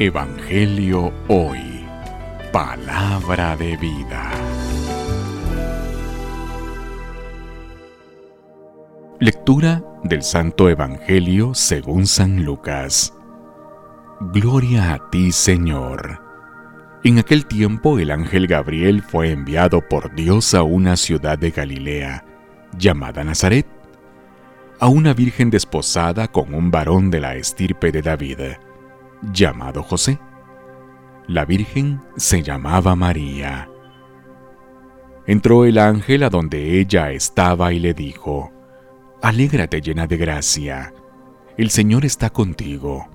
Evangelio Hoy. Palabra de vida. Lectura del Santo Evangelio según San Lucas. Gloria a ti, Señor. En aquel tiempo el ángel Gabriel fue enviado por Dios a una ciudad de Galilea, llamada Nazaret, a una virgen desposada con un varón de la estirpe de David llamado José. La Virgen se llamaba María. Entró el ángel a donde ella estaba y le dijo, Alégrate llena de gracia, el Señor está contigo.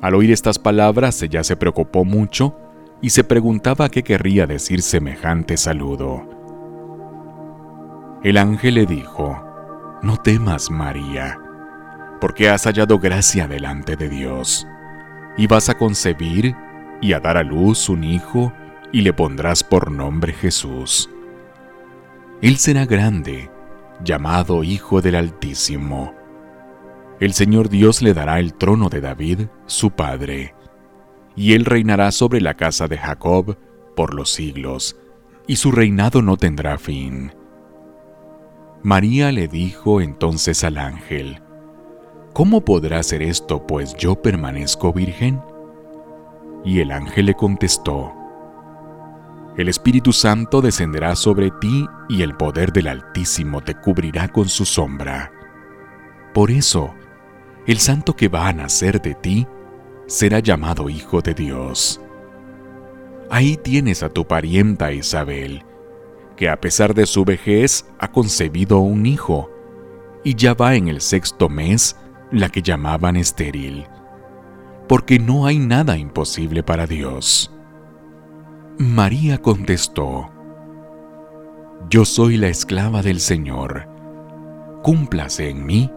Al oír estas palabras ella se preocupó mucho y se preguntaba qué querría decir semejante saludo. El ángel le dijo, No temas, María, porque has hallado gracia delante de Dios y vas a concebir y a dar a luz un hijo y le pondrás por nombre Jesús. Él será grande, llamado Hijo del Altísimo. El Señor Dios le dará el trono de David, su padre, y él reinará sobre la casa de Jacob por los siglos, y su reinado no tendrá fin. María le dijo entonces al ángel, ¿Cómo podrá ser esto, pues yo permanezco virgen? Y el ángel le contestó, El Espíritu Santo descenderá sobre ti y el poder del Altísimo te cubrirá con su sombra. Por eso, el santo que va a nacer de ti será llamado Hijo de Dios. Ahí tienes a tu parienta Isabel, que a pesar de su vejez ha concebido un hijo, y ya va en el sexto mes la que llamaban estéril, porque no hay nada imposible para Dios. María contestó, Yo soy la esclava del Señor, cúmplase en mí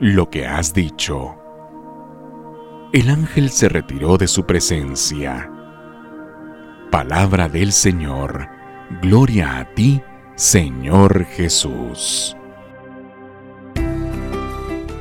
lo que has dicho. El ángel se retiró de su presencia. Palabra del Señor, gloria a ti, Señor Jesús.